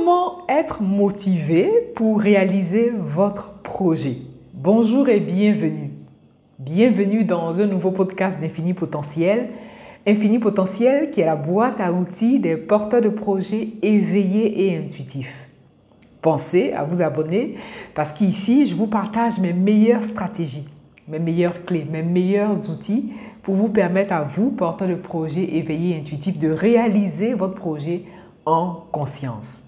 Comment être motivé pour réaliser votre projet? Bonjour et bienvenue. Bienvenue dans un nouveau podcast d'Infini Potentiel. Infini Potentiel qui est la boîte à outils des porteurs de projets éveillés et intuitifs. Pensez à vous abonner parce qu'ici, je vous partage mes meilleures stratégies, mes meilleures clés, mes meilleurs outils pour vous permettre à vous, porteurs de projets éveillés et intuitifs, de réaliser votre projet en conscience.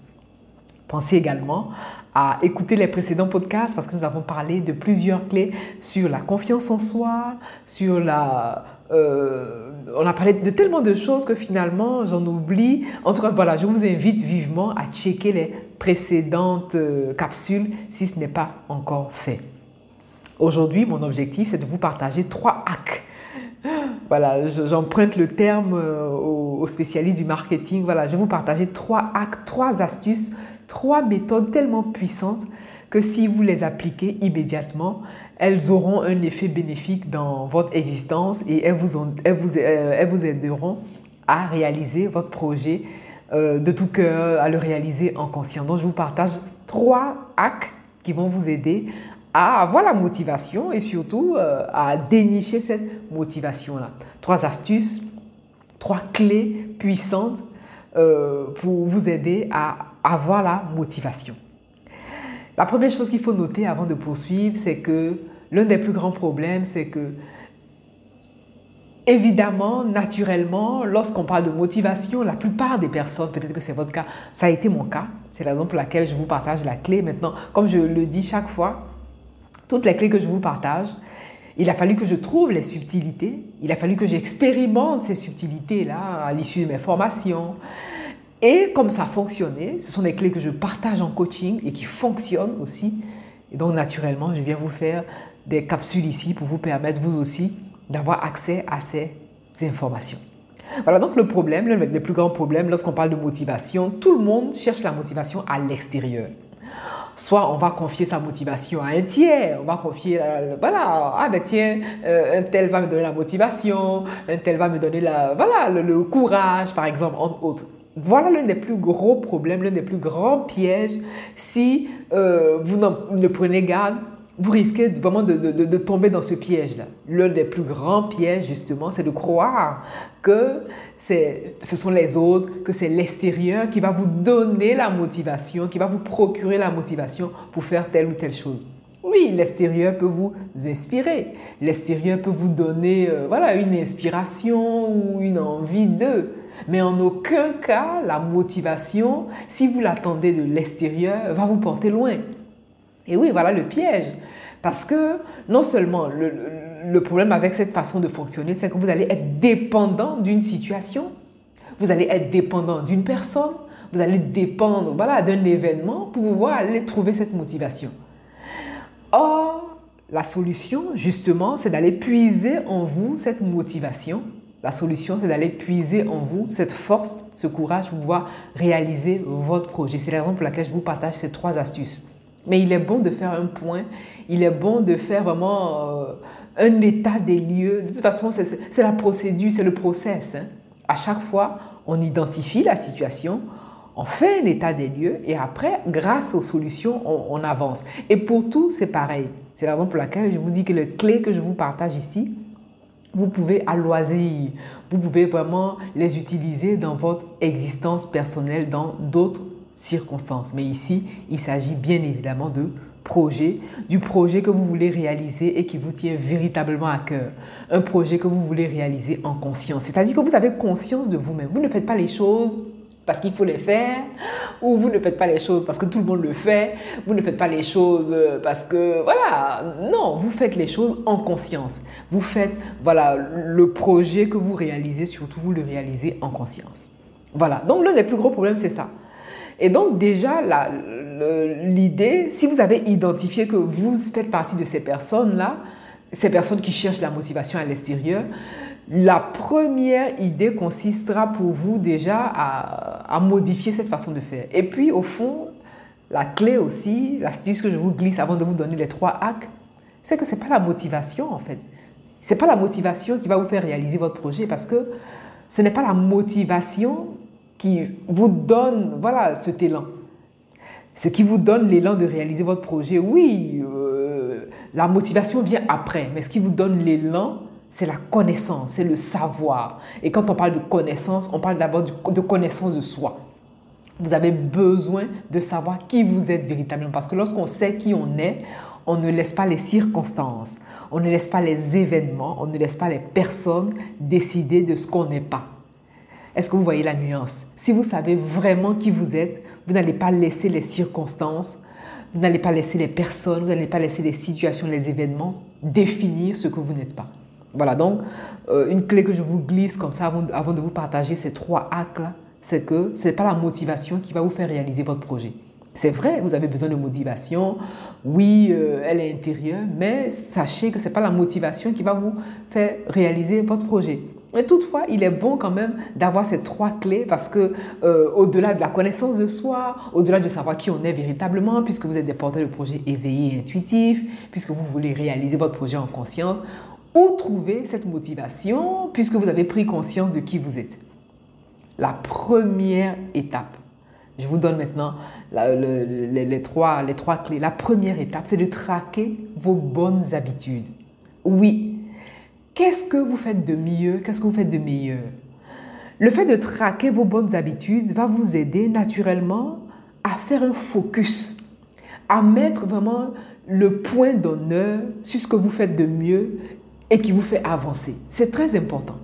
Pensez également à écouter les précédents podcasts parce que nous avons parlé de plusieurs clés sur la confiance en soi, sur la... Euh, on a parlé de tellement de choses que finalement j'en oublie. En tout cas, voilà, je vous invite vivement à checker les précédentes euh, capsules si ce n'est pas encore fait. Aujourd'hui, mon objectif, c'est de vous partager trois hacks. Voilà, j'emprunte le terme euh, aux spécialistes du marketing. Voilà, je vais vous partager trois hacks, trois astuces trois méthodes tellement puissantes que si vous les appliquez immédiatement, elles auront un effet bénéfique dans votre existence et elles vous, elles vous, euh, elles vous aideront à réaliser votre projet euh, de tout cœur, à le réaliser en conscience. Donc, je vous partage trois hacks qui vont vous aider à avoir la motivation et surtout euh, à dénicher cette motivation-là. Trois astuces, trois clés puissantes pour vous aider à avoir la motivation. La première chose qu'il faut noter avant de poursuivre, c'est que l'un des plus grands problèmes, c'est que, évidemment, naturellement, lorsqu'on parle de motivation, la plupart des personnes, peut-être que c'est votre cas, ça a été mon cas, c'est la raison pour laquelle je vous partage la clé maintenant. Comme je le dis chaque fois, toutes les clés que je vous partage, il a fallu que je trouve les subtilités, il a fallu que j'expérimente ces subtilités-là à l'issue de mes formations, et comme ça a fonctionné, ce sont des clés que je partage en coaching et qui fonctionnent aussi. Et donc, naturellement, je viens vous faire des capsules ici pour vous permettre, vous aussi, d'avoir accès à ces informations. Voilà donc le problème, l'un des plus grands problèmes lorsqu'on parle de motivation, tout le monde cherche la motivation à l'extérieur. Soit on va confier sa motivation à un tiers, on va confier, voilà, ah ben tiens, euh, un tel va me donner la motivation, un tel va me donner la, voilà, le courage, par exemple, entre autres. Voilà l'un des plus gros problèmes, l'un des plus grands pièges. Si euh, vous ne prenez garde, vous risquez vraiment de, tomber dans ce piège-là. L'un des plus grands pièges, justement, c'est de croire que ce sont les autres, que c'est l'extérieur qui va vous donner la motivation, qui va vous procurer la motivation pour faire telle ou telle chose. Oui, l'extérieur peut vous inspirer. L'extérieur peut vous donner euh, voilà, une inspiration ou une envie de. Mais en aucun cas, la motivation, si vous l'attendez de l'extérieur, va vous porter loin. Et oui, voilà le piège. Parce que non seulement le, problème avec cette façon de fonctionner, c'est que vous allez être dépendant d'une situation, vous allez être dépendant d'une personne, vous allez dépendre voilà, d'un événement pour pouvoir aller trouver cette motivation. Or, la solution, justement, c'est d'aller puiser en vous cette motivation la solution, c'est d'aller puiser en vous cette force, ce courage pour pouvoir réaliser votre projet. C'est la raison pour laquelle je vous partage ces trois astuces. Mais il est bon de faire un point, il est bon de faire vraiment euh, un état des lieux. De toute façon, c'est la procédure, c'est le process. Hein. À chaque fois, on identifie la situation, on fait un état des lieux et après, grâce aux solutions, on, on avance. Et pour tout, c'est pareil. C'est la raison pour laquelle je vous dis que les clés que je vous partage ici, vous pouvez à loisir, vous pouvez vraiment les utiliser dans votre existence personnelle, dans d'autres circonstances. Mais ici, il s'agit bien évidemment de projet, du projet que vous voulez réaliser et qui vous tient véritablement à cœur. Un projet que vous voulez réaliser en conscience. C'est-à-dire que vous avez conscience de vous-même. Vous ne faites pas les choses parce qu'il faut les faire, ou vous ne faites pas les choses parce que tout le monde le fait, vous ne faites pas les choses euh, parce que, voilà, non, vous faites les choses en conscience. Vous faites, voilà, le projet que vous réalisez, surtout vous le réalisez en conscience. Voilà, donc l'un des plus gros problèmes, c'est ça. Et donc déjà, l'idée, si vous avez identifié que vous faites partie de ces personnes-là, ces personnes qui cherchent la motivation à l'extérieur, la première idée consistera pour vous déjà à, modifier cette façon de faire. Et puis, au fond, la clé aussi, l'astuce que je vous glisse avant de vous donner les trois hacks, c'est que ce n'est pas la motivation en fait. Ce n'est pas la motivation qui va vous faire réaliser votre projet parce que ce n'est pas la motivation qui vous donne voilà, cet élan. Ce qui vous donne l'élan de réaliser votre projet, oui, euh, la motivation vient après, mais ce qui vous donne l'élan, c'est la connaissance, c'est le savoir. Et quand on parle de connaissance, on parle d'abord de connaissance de soi. Vous avez besoin de savoir qui vous êtes véritablement. Parce que lorsqu'on sait qui on est, on ne laisse pas les circonstances, on ne laisse pas les événements, on ne laisse pas les personnes décider de ce qu'on n'est pas. Est-ce que vous voyez la nuance? Si vous savez vraiment qui vous êtes, vous n'allez pas laisser les circonstances, vous n'allez pas laisser les personnes, vous n'allez pas laisser les situations, les événements définir ce que vous n'êtes pas. Voilà, donc euh, une clé que je vous glisse comme ça avant, de vous partager ces trois actes-là, c'est que ce n'est pas la motivation qui va vous faire réaliser votre projet. C'est vrai, vous avez besoin de motivation. Oui, euh, elle est intérieure, mais sachez que ce n'est pas la motivation qui va vous faire réaliser votre projet. Mais toutefois, il est bon quand même d'avoir ces trois clés parce que euh, au-delà de la connaissance de soi, au-delà de savoir qui on est véritablement, puisque vous êtes des porteurs de projets éveillés et intuitifs, puisque vous voulez réaliser votre projet en conscience, où trouver cette motivation puisque vous avez pris conscience de qui vous êtes La première étape, je vous donne maintenant les, trois, les trois clés. La première étape, c'est de traquer vos bonnes habitudes. Oui, qu'est-ce que vous faites de mieux? Qu'est-ce que vous faites de meilleur? Le fait de traquer vos bonnes habitudes va vous aider naturellement à faire un focus, à mettre vraiment le point d'honneur sur ce que vous faites de mieux et qui vous fait avancer. C'est très important.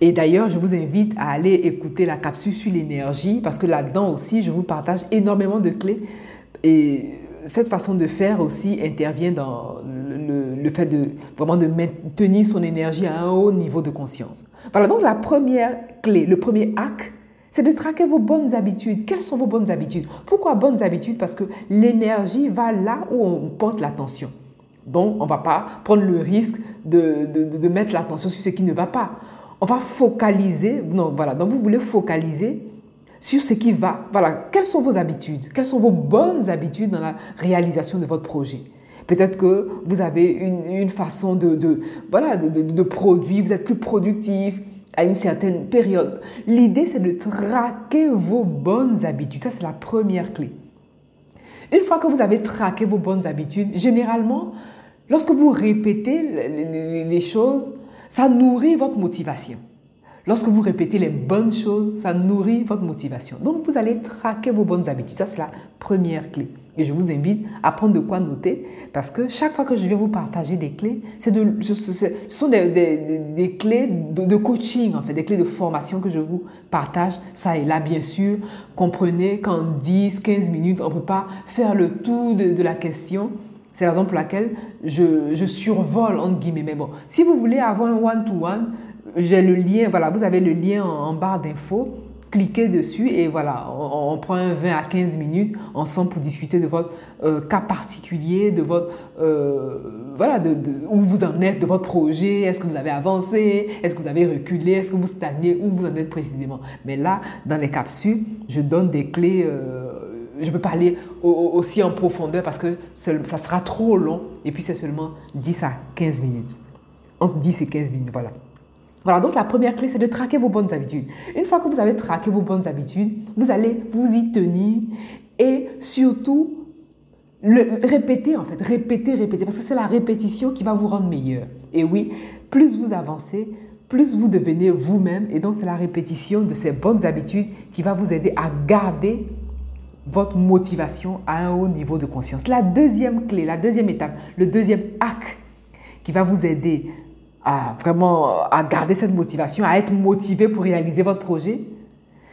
Et d'ailleurs, je vous invite à aller écouter la capsule sur l'énergie parce que là-dedans aussi, je vous partage énormément de clés. Et cette façon de faire aussi intervient dans le, fait de vraiment de maintenir son énergie à un haut niveau de conscience. Voilà, donc la première clé, le premier hack, c'est de traquer vos bonnes habitudes. Quelles sont vos bonnes habitudes? Pourquoi bonnes habitudes? Parce que l'énergie va là où on porte l'attention. Donc, on ne va pas prendre le risque de, de, mettre l'attention sur ce qui ne va pas. On va focaliser, non, voilà, donc vous voulez focaliser sur ce qui va. Voilà, quelles sont vos habitudes? Quelles sont vos bonnes habitudes dans la réalisation de votre projet? Peut-être que vous avez une, une façon de, de voilà, de, de, produire, vous êtes plus productif à une certaine période. L'idée, c'est de traquer vos bonnes habitudes. Ça, c'est la première clé. Une fois que vous avez traqué vos bonnes habitudes, généralement, Lorsque vous répétez les choses, ça nourrit votre motivation. Lorsque vous répétez les bonnes choses, ça nourrit votre motivation. Donc, vous allez traquer vos bonnes habitudes. Ça, c'est la première clé. Et je vous invite à prendre de quoi noter parce que chaque fois que je viens vous partager des clés, de, ce, sont des, clés de, coaching, en fait, des clés de formation que je vous partage. Ça et là, bien sûr. Comprenez qu'en 10, 15 minutes, on ne peut pas faire le tour de la question. C'est la raison pour laquelle je, survole, entre guillemets. Mais bon, si vous voulez avoir un one-to-one, j'ai le lien, voilà, vous avez le lien en, barre d'infos. Cliquez dessus et voilà, on, prend un 20 à 15 minutes ensemble pour discuter de votre euh, cas particulier, de votre, euh, voilà, de, où vous en êtes, de votre projet, est-ce que vous avez avancé, est-ce que vous avez reculé, est-ce que vous stagnez, où vous en êtes précisément? Mais là, dans les capsules, je donne des clés. Euh, je peux parler aussi en profondeur parce que ça sera trop long et puis c'est seulement 10 à 15 minutes. Entre 10 et 15 minutes, voilà. Voilà, donc la première clé, c'est de traquer vos bonnes habitudes. Une fois que vous avez traqué vos bonnes habitudes, vous allez vous y tenir et surtout répéter en fait, répéter, répéter, parce que c'est la répétition qui va vous rendre meilleur. Et oui, plus vous avancez, plus vous devenez vous-même et donc c'est la répétition de ces bonnes habitudes qui va vous aider à garder votre motivation à un haut niveau de conscience. La deuxième clé, la deuxième étape, le deuxième acte qui va vous aider à vraiment à garder cette motivation, à être motivé pour réaliser votre projet,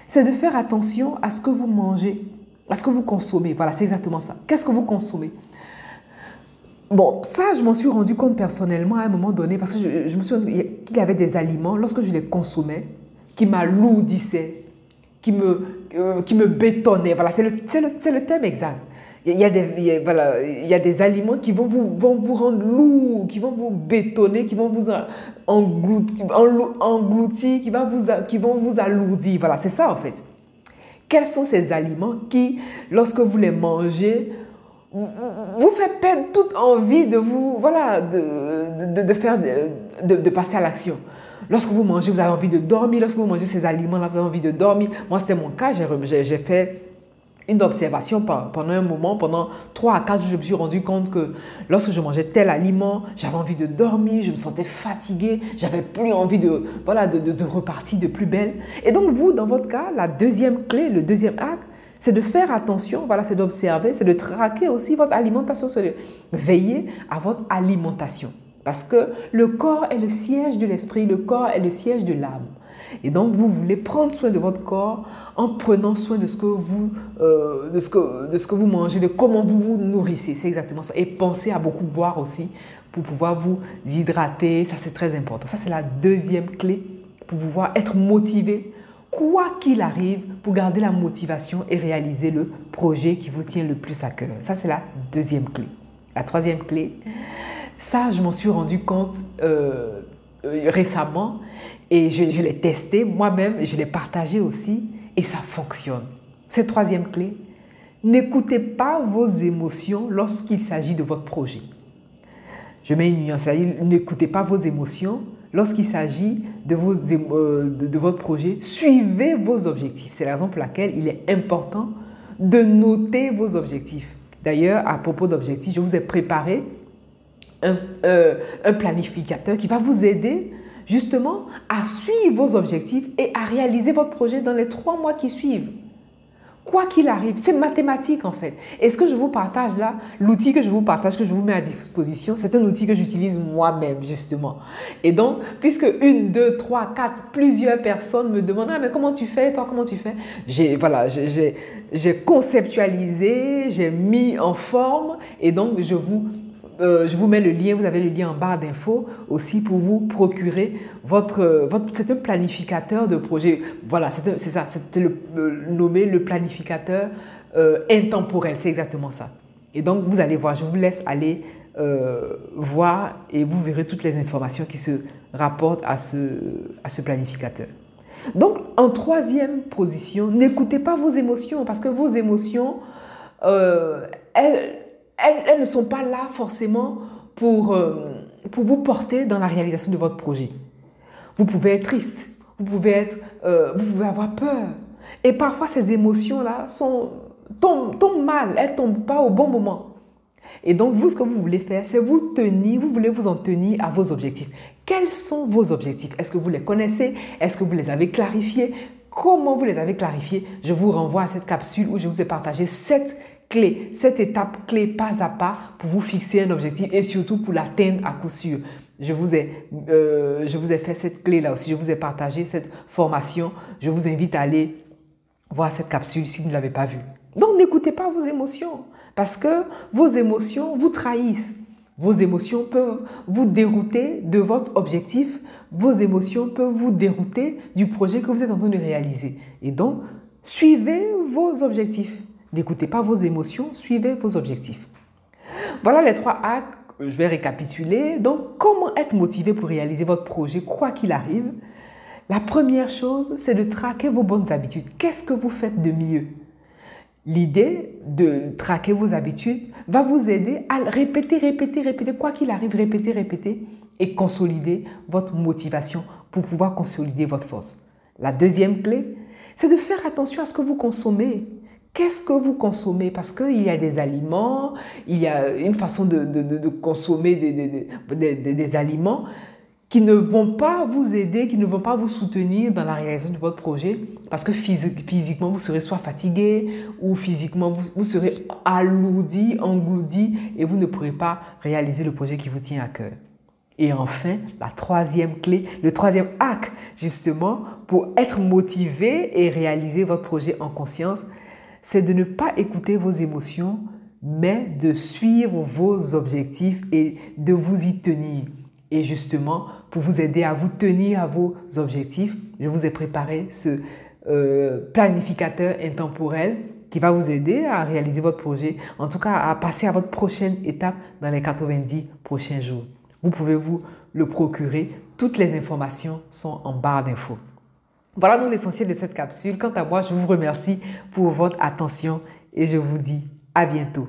c'est de faire attention à ce que vous mangez, à ce que vous consommez. Voilà, c'est exactement ça. Qu'est-ce que vous consommez? Bon, ça, je m'en suis rendu compte personnellement à un moment donné parce que je, me suis dit qu'il y avait des aliments, lorsque je les consommais, qui m'alourdissaient, qui me, euh, qui me bétonnait. Voilà, c'est le, le, le, thème exact. Il y, a des, il, y a, voilà, il y a des aliments qui vont vous, vont vous rendre lourd, qui vont vous bétonner, qui vont vous engloutir, qui, va vous, qui vont vous alourdir. Voilà, c'est ça en fait. Quels sont ces aliments qui, lorsque vous les mangez, vous, vous fait perdre toute envie de vous, voilà, de, de, de faire, de, de passer à l'action? Lorsque vous mangez, vous avez envie de dormir. Lorsque vous mangez ces aliments-là, vous avez envie de dormir. Moi, c'était mon cas. J'ai fait une observation pendant un moment, pendant 3 à 4 jours, je me suis rendu compte que lorsque je mangeais tel aliment, j'avais envie de dormir, je me sentais fatiguée, j'avais plus envie de, voilà, repartir de plus belle. Et donc vous, dans votre cas, la deuxième clé, le deuxième acte, c'est de faire attention, voilà, c'est d'observer, c'est de traquer aussi votre alimentation, c'est de veiller à votre alimentation. Parce que le corps est le siège de l'esprit, le corps est le siège de l'âme. Et donc, vous voulez prendre soin de votre corps en prenant soin de ce que vous, euh, de ce que, de ce que vous mangez, de comment vous vous nourrissez. C'est exactement ça. Et pensez à beaucoup boire aussi pour pouvoir vous hydrater. Ça, c'est très important. Ça, c'est la deuxième clé pour pouvoir être motivé, quoi qu'il arrive, pour garder la motivation et réaliser le projet qui vous tient le plus à cœur. Ça, c'est la deuxième clé. La troisième clé, ça, je m'en suis rendu compte euh, euh, récemment et je, l'ai testé moi-même, je l'ai partagé aussi et ça fonctionne. Cette troisième clé, n'écoutez pas vos émotions lorsqu'il s'agit de votre projet. Je mets une nuance, n'écoutez pas vos émotions lorsqu'il s'agit euh, de, votre projet. Suivez vos objectifs. C'est la raison pour laquelle il est important de noter vos objectifs. D'ailleurs, à propos d'objectifs, je vous ai préparé un, euh, un planificateur qui va vous aider justement à suivre vos objectifs et à réaliser votre projet dans les trois mois qui suivent. Quoi qu'il arrive, c'est mathématique en fait. Et ce que je vous partage là, l'outil que je vous partage, que je vous mets à disposition, c'est un outil que j'utilise moi-même justement. Et donc, puisque une, deux, trois, quatre, plusieurs personnes me demandent ah mais comment tu fais, toi comment tu fais, j'ai voilà, j'ai conceptualisé, j'ai mis en forme et donc je vous euh, je vous mets le lien, vous avez le lien en barre d'infos aussi pour vous procurer votre, c'est un planificateur de projet. Voilà, c'est ça, c'est le, nommé le planificateur euh, intemporel, c'est exactement ça. Et donc vous allez voir, je vous laisse aller euh, voir et vous verrez toutes les informations qui se rapportent à ce, à ce planificateur. Donc en troisième position, n'écoutez pas vos émotions parce que vos émotions, elles elles, ne sont pas là forcément pour, euh, pour vous porter dans la réalisation de votre projet. Vous pouvez être triste, vous pouvez, être, euh, vous pouvez avoir peur. Et parfois, ces émotions-là sont, tombent, tombent mal, elles ne tombent pas au bon moment. Et donc, vous, ce que vous voulez faire, c'est vous tenir, vous voulez vous en tenir à vos objectifs. Quels sont vos objectifs? Est-ce que vous les connaissez? Est-ce que vous les avez clarifiés? Comment vous les avez clarifiés? Je vous renvoie à cette capsule où je vous ai partagé sept clé, cette étape clé pas à pas pour vous fixer un objectif et surtout pour l'atteindre à coup sûr. Je vous, ai, euh, je vous ai fait cette clé-là aussi, je vous ai partagé cette formation. Je vous invite à aller voir cette capsule si vous ne l'avez pas vue. Donc n'écoutez pas vos émotions parce que vos émotions vous trahissent. Vos émotions peuvent vous dérouter de votre objectif. Vos émotions peuvent vous dérouter du projet que vous êtes en train de réaliser. Et donc, suivez vos objectifs. N'écoutez pas vos émotions, suivez vos objectifs. Voilà les trois actes. Je vais récapituler. Donc, comment être motivé pour réaliser votre projet, quoi qu'il arrive? La première chose, c'est de traquer vos bonnes habitudes. Qu'est-ce que vous faites de mieux? L'idée de traquer vos habitudes va vous aider à répéter, répéter, répéter, quoi qu'il arrive, répéter, répéter et consolider votre motivation pour pouvoir consolider votre force. La deuxième clé, c'est de faire attention à ce que vous consommez. Qu'est-ce que vous consommez? Parce qu'il y a des aliments, il y a une façon de, consommer des, aliments qui ne vont pas vous aider, qui ne vont pas vous soutenir dans la réalisation de votre projet, parce que physiquement, vous serez soit fatigué ou physiquement, vous, vous serez alourdi, engloudi, et vous ne pourrez pas réaliser le projet qui vous tient à cœur. Et enfin, la troisième clé, le troisième acte, justement, pour être motivé et réaliser votre projet en conscience, c'est de ne pas écouter vos émotions, mais de suivre vos objectifs et de vous y tenir. Et justement, pour vous aider à vous tenir à vos objectifs, je vous ai préparé ce euh, planificateur intemporel qui va vous aider à réaliser votre projet, en tout cas à passer à votre prochaine étape dans les 90 prochains jours. Vous pouvez vous le procurer. Toutes les informations sont en barre d'infos. Voilà donc l'essentiel de cette capsule. Quant à moi, je vous remercie pour votre attention et je vous dis à bientôt.